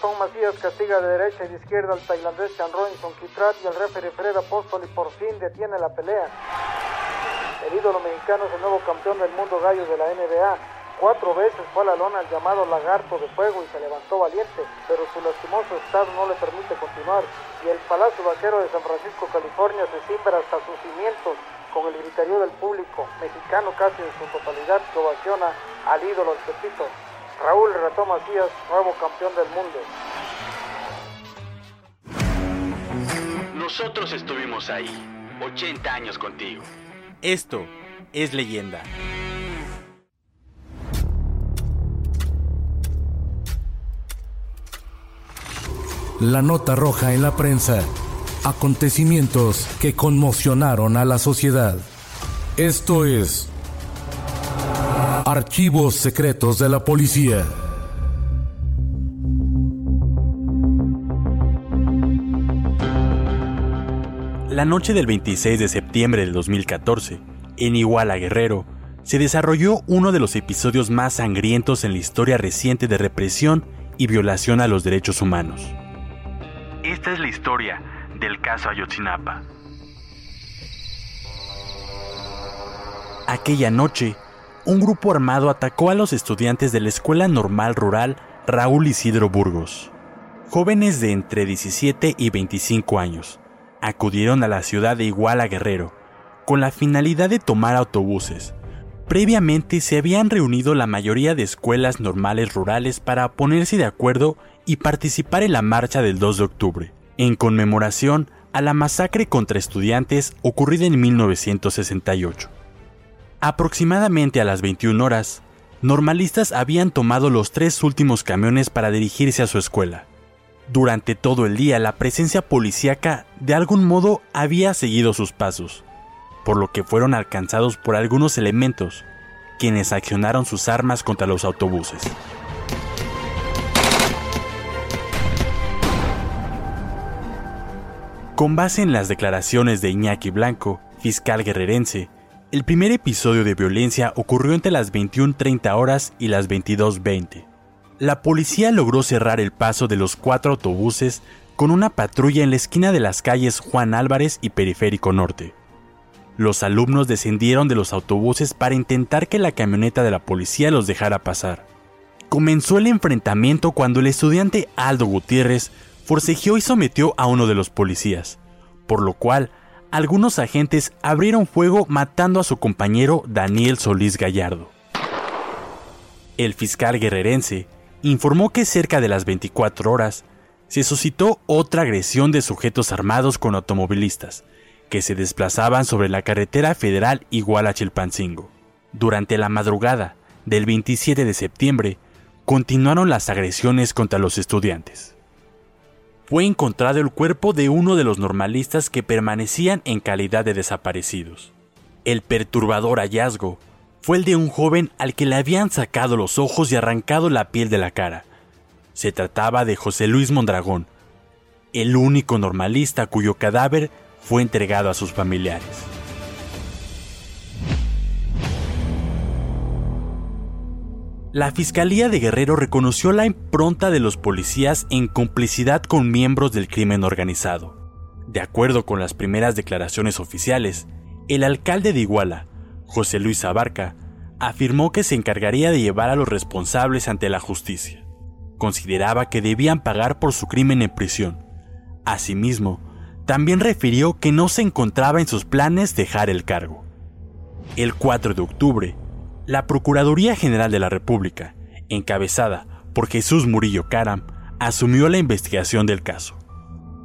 El ratón Macías castiga de derecha y de izquierda al tailandés Chan Robinson Kitrat y al referee Fred Apóstol y por fin detiene la pelea. El ídolo mexicano es el nuevo campeón del mundo gallo de la NBA. Cuatro veces fue a la lona al llamado lagarto de fuego y se levantó valiente, pero su lastimoso estado no le permite continuar y el Palacio Vaquero de San Francisco, California se cimbra hasta sus cimientos con el griterío del público, mexicano casi en su totalidad, que al ídolo del Pepito. Raúl Ratón Macías, nuevo campeón del mundo. Nosotros estuvimos ahí, 80 años contigo. Esto es leyenda. La nota roja en la prensa. Acontecimientos que conmocionaron a la sociedad. Esto es Archivos Secretos de la Policía. La noche del 26 de septiembre del 2014, en Iguala Guerrero, se desarrolló uno de los episodios más sangrientos en la historia reciente de represión y violación a los derechos humanos. Esta es la historia del caso Ayotzinapa. Aquella noche, un grupo armado atacó a los estudiantes de la Escuela Normal Rural Raúl Isidro Burgos. Jóvenes de entre 17 y 25 años acudieron a la ciudad de Iguala Guerrero con la finalidad de tomar autobuses. Previamente se habían reunido la mayoría de escuelas normales rurales para ponerse de acuerdo y participar en la marcha del 2 de octubre, en conmemoración a la masacre contra estudiantes ocurrida en 1968. Aproximadamente a las 21 horas, normalistas habían tomado los tres últimos camiones para dirigirse a su escuela. Durante todo el día la presencia policíaca de algún modo había seguido sus pasos, por lo que fueron alcanzados por algunos elementos, quienes accionaron sus armas contra los autobuses. Con base en las declaraciones de Iñaki Blanco, fiscal guerrerense, el primer episodio de violencia ocurrió entre las 21.30 horas y las 22.20. La policía logró cerrar el paso de los cuatro autobuses con una patrulla en la esquina de las calles Juan Álvarez y Periférico Norte. Los alumnos descendieron de los autobuses para intentar que la camioneta de la policía los dejara pasar. Comenzó el enfrentamiento cuando el estudiante Aldo Gutiérrez forcejeó y sometió a uno de los policías, por lo cual algunos agentes abrieron fuego matando a su compañero Daniel Solís Gallardo. El fiscal guerrerense informó que cerca de las 24 horas se suscitó otra agresión de sujetos armados con automovilistas, que se desplazaban sobre la carretera federal Iguala Chilpancingo. Durante la madrugada del 27 de septiembre, continuaron las agresiones contra los estudiantes. Fue encontrado el cuerpo de uno de los normalistas que permanecían en calidad de desaparecidos. El perturbador hallazgo fue el de un joven al que le habían sacado los ojos y arrancado la piel de la cara. Se trataba de José Luis Mondragón, el único normalista cuyo cadáver fue entregado a sus familiares. La Fiscalía de Guerrero reconoció la impronta de los policías en complicidad con miembros del crimen organizado. De acuerdo con las primeras declaraciones oficiales, el alcalde de Iguala, José Luis Abarca, afirmó que se encargaría de llevar a los responsables ante la justicia. Consideraba que debían pagar por su crimen en prisión. Asimismo, también refirió que no se encontraba en sus planes dejar el cargo. El 4 de octubre, la Procuraduría General de la República, encabezada por Jesús Murillo Caram, asumió la investigación del caso.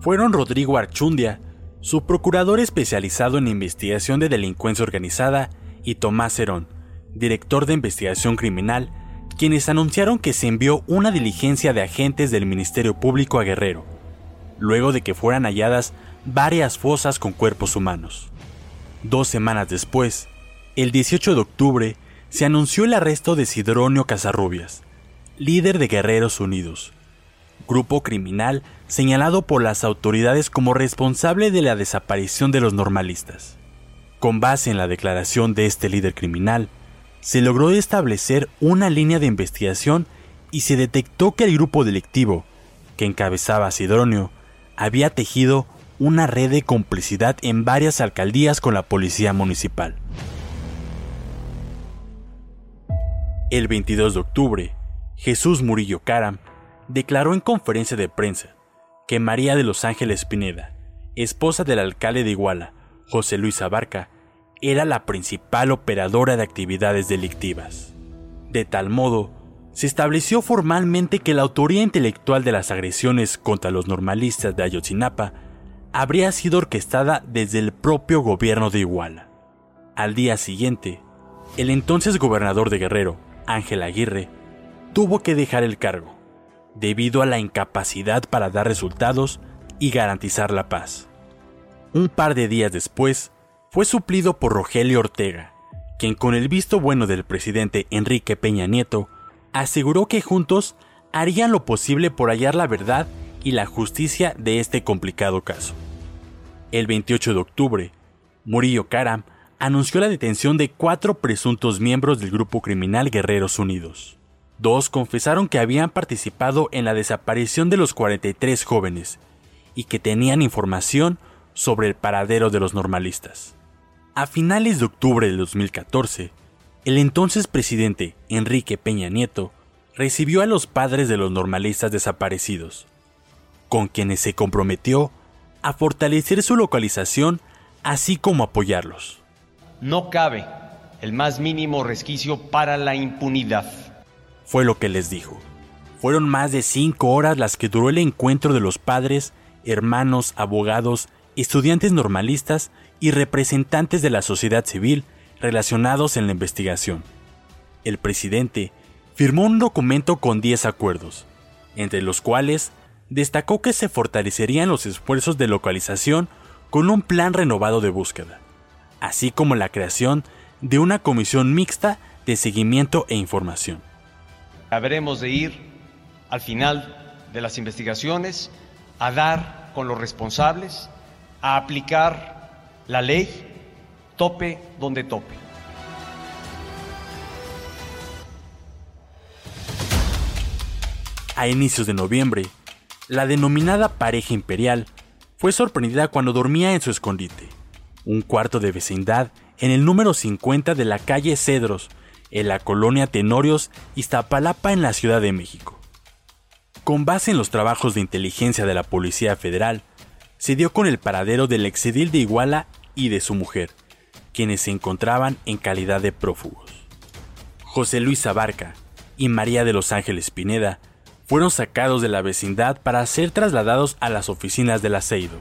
Fueron Rodrigo Archundia, su procurador especializado en investigación de delincuencia organizada, y Tomás Herón, director de investigación criminal, quienes anunciaron que se envió una diligencia de agentes del Ministerio Público a Guerrero, luego de que fueran halladas varias fosas con cuerpos humanos. Dos semanas después, el 18 de octubre, se anunció el arresto de Sidronio Casarrubias, líder de Guerreros Unidos, grupo criminal señalado por las autoridades como responsable de la desaparición de los normalistas. Con base en la declaración de este líder criminal, se logró establecer una línea de investigación y se detectó que el grupo delictivo, que encabezaba Sidronio, había tejido una red de complicidad en varias alcaldías con la policía municipal. El 22 de octubre, Jesús Murillo Caram declaró en conferencia de prensa que María de los Ángeles Pineda, esposa del alcalde de Iguala, José Luis Abarca, era la principal operadora de actividades delictivas. De tal modo, se estableció formalmente que la autoría intelectual de las agresiones contra los normalistas de Ayotzinapa habría sido orquestada desde el propio gobierno de Iguala. Al día siguiente, el entonces gobernador de Guerrero, Ángel Aguirre, tuvo que dejar el cargo, debido a la incapacidad para dar resultados y garantizar la paz. Un par de días después, fue suplido por Rogelio Ortega, quien con el visto bueno del presidente Enrique Peña Nieto, aseguró que juntos harían lo posible por hallar la verdad y la justicia de este complicado caso. El 28 de octubre, Murillo Karam anunció la detención de cuatro presuntos miembros del grupo criminal Guerreros Unidos. Dos confesaron que habían participado en la desaparición de los 43 jóvenes y que tenían información sobre el paradero de los normalistas. A finales de octubre de 2014, el entonces presidente Enrique Peña Nieto recibió a los padres de los normalistas desaparecidos, con quienes se comprometió a fortalecer su localización así como apoyarlos. No cabe el más mínimo resquicio para la impunidad. Fue lo que les dijo. Fueron más de cinco horas las que duró el encuentro de los padres, hermanos, abogados, estudiantes normalistas y representantes de la sociedad civil relacionados en la investigación. El presidente firmó un documento con 10 acuerdos, entre los cuales destacó que se fortalecerían los esfuerzos de localización con un plan renovado de búsqueda, así como la creación de una comisión mixta de seguimiento e información. Habremos de ir al final de las investigaciones a dar con los responsables, a aplicar la ley, tope donde tope. A inicios de noviembre, la denominada pareja imperial fue sorprendida cuando dormía en su escondite, un cuarto de vecindad en el número 50 de la calle Cedros, en la colonia Tenorios, Iztapalapa, en la Ciudad de México. Con base en los trabajos de inteligencia de la Policía Federal, se dio con el paradero del exedil de Iguala y de su mujer, quienes se encontraban en calidad de prófugos. José Luis Abarca y María de los Ángeles Pineda fueron sacados de la vecindad para ser trasladados a las oficinas del aceido,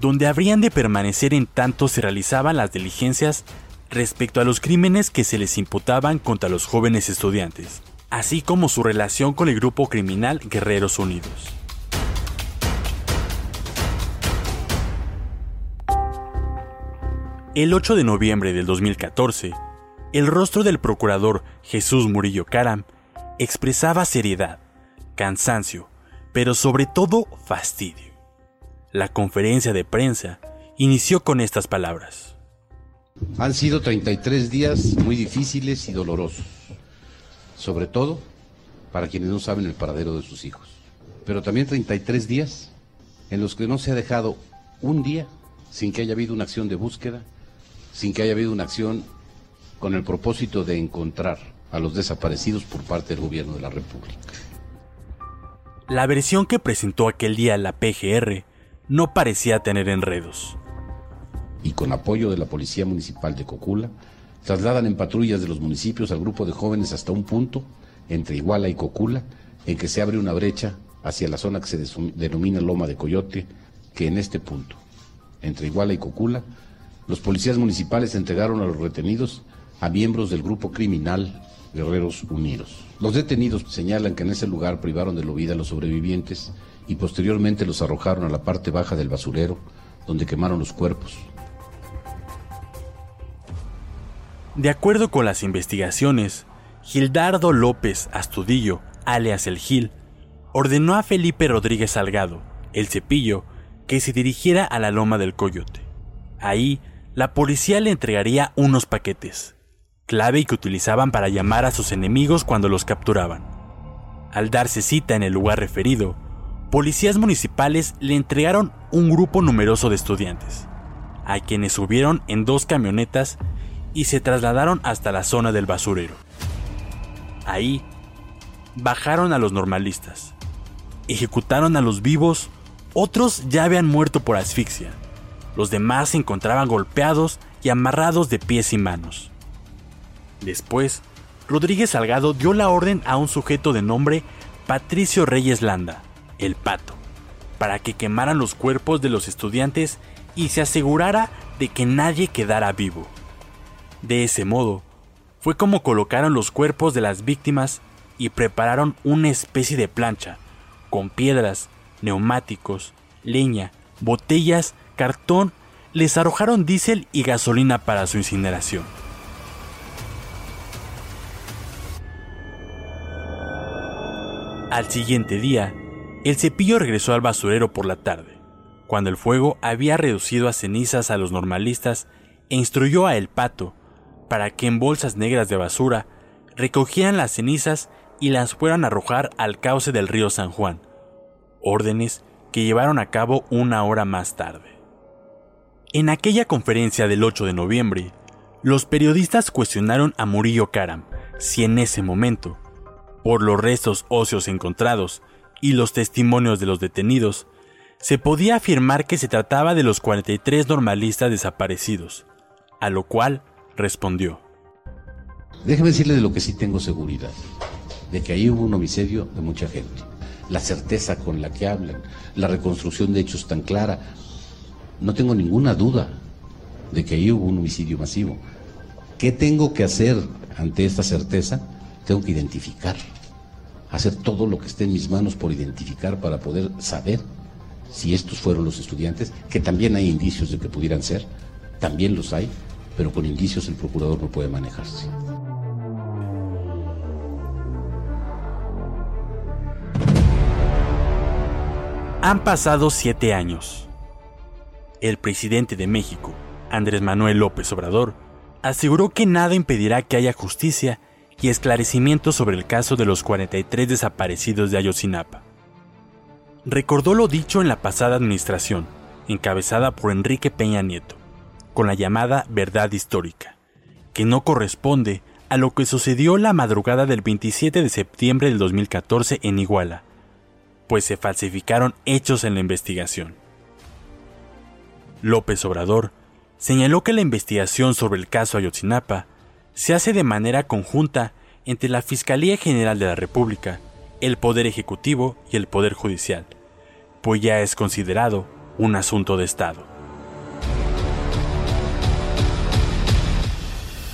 donde habrían de permanecer en tanto se realizaban las diligencias respecto a los crímenes que se les imputaban contra los jóvenes estudiantes, así como su relación con el grupo criminal Guerreros Unidos. El 8 de noviembre del 2014, el rostro del procurador Jesús Murillo Caram expresaba seriedad, cansancio, pero sobre todo fastidio. La conferencia de prensa inició con estas palabras. Han sido 33 días muy difíciles y dolorosos, sobre todo para quienes no saben el paradero de sus hijos, pero también 33 días en los que no se ha dejado un día sin que haya habido una acción de búsqueda, sin que haya habido una acción con el propósito de encontrar a los desaparecidos por parte del gobierno de la República. La versión que presentó aquel día la PGR no parecía tener enredos. Y con apoyo de la Policía Municipal de Cocula, trasladan en patrullas de los municipios al grupo de jóvenes hasta un punto, entre Iguala y Cocula, en que se abre una brecha hacia la zona que se denomina Loma de Coyote, que en este punto, entre Iguala y Cocula, los policías municipales entregaron a los retenidos a miembros del grupo criminal Guerreros Unidos. Los detenidos señalan que en ese lugar privaron de la vida a los sobrevivientes y posteriormente los arrojaron a la parte baja del basurero, donde quemaron los cuerpos. De acuerdo con las investigaciones, Gildardo López Astudillo, alias El Gil, ordenó a Felipe Rodríguez Salgado, el cepillo, que se dirigiera a la loma del Coyote. Ahí, la policía le entregaría unos paquetes, clave que utilizaban para llamar a sus enemigos cuando los capturaban. Al darse cita en el lugar referido, policías municipales le entregaron un grupo numeroso de estudiantes, a quienes subieron en dos camionetas y se trasladaron hasta la zona del basurero. Ahí, bajaron a los normalistas, ejecutaron a los vivos, otros ya habían muerto por asfixia, los demás se encontraban golpeados y amarrados de pies y manos. Después, Rodríguez Salgado dio la orden a un sujeto de nombre Patricio Reyes Landa, el pato, para que quemaran los cuerpos de los estudiantes y se asegurara de que nadie quedara vivo. De ese modo, fue como colocaron los cuerpos de las víctimas y prepararon una especie de plancha, con piedras, neumáticos, leña, botellas, cartón, les arrojaron diésel y gasolina para su incineración. Al siguiente día, el cepillo regresó al basurero por la tarde, cuando el fuego había reducido a cenizas a los normalistas e instruyó a El Pato para que en bolsas negras de basura recogieran las cenizas y las fueran a arrojar al cauce del río San Juan, órdenes que llevaron a cabo una hora más tarde. En aquella conferencia del 8 de noviembre, los periodistas cuestionaron a Murillo Karam si en ese momento, por los restos óseos encontrados y los testimonios de los detenidos, se podía afirmar que se trataba de los 43 normalistas desaparecidos, a lo cual respondió. Déjeme decirle de lo que sí tengo seguridad, de que ahí hubo un homicidio de mucha gente. La certeza con la que hablan, la reconstrucción de hechos tan clara, no tengo ninguna duda de que ahí hubo un homicidio masivo. ¿Qué tengo que hacer ante esta certeza? Tengo que identificar, hacer todo lo que esté en mis manos por identificar para poder saber si estos fueron los estudiantes, que también hay indicios de que pudieran ser, también los hay, pero con indicios el procurador no puede manejarse. Han pasado siete años. El presidente de México, Andrés Manuel López Obrador, aseguró que nada impedirá que haya justicia y esclarecimiento sobre el caso de los 43 desaparecidos de Ayotzinapa. Recordó lo dicho en la pasada administración, encabezada por Enrique Peña Nieto, con la llamada verdad histórica, que no corresponde a lo que sucedió la madrugada del 27 de septiembre del 2014 en Iguala, pues se falsificaron hechos en la investigación. López Obrador señaló que la investigación sobre el caso Ayotzinapa se hace de manera conjunta entre la Fiscalía General de la República, el Poder Ejecutivo y el Poder Judicial, pues ya es considerado un asunto de Estado.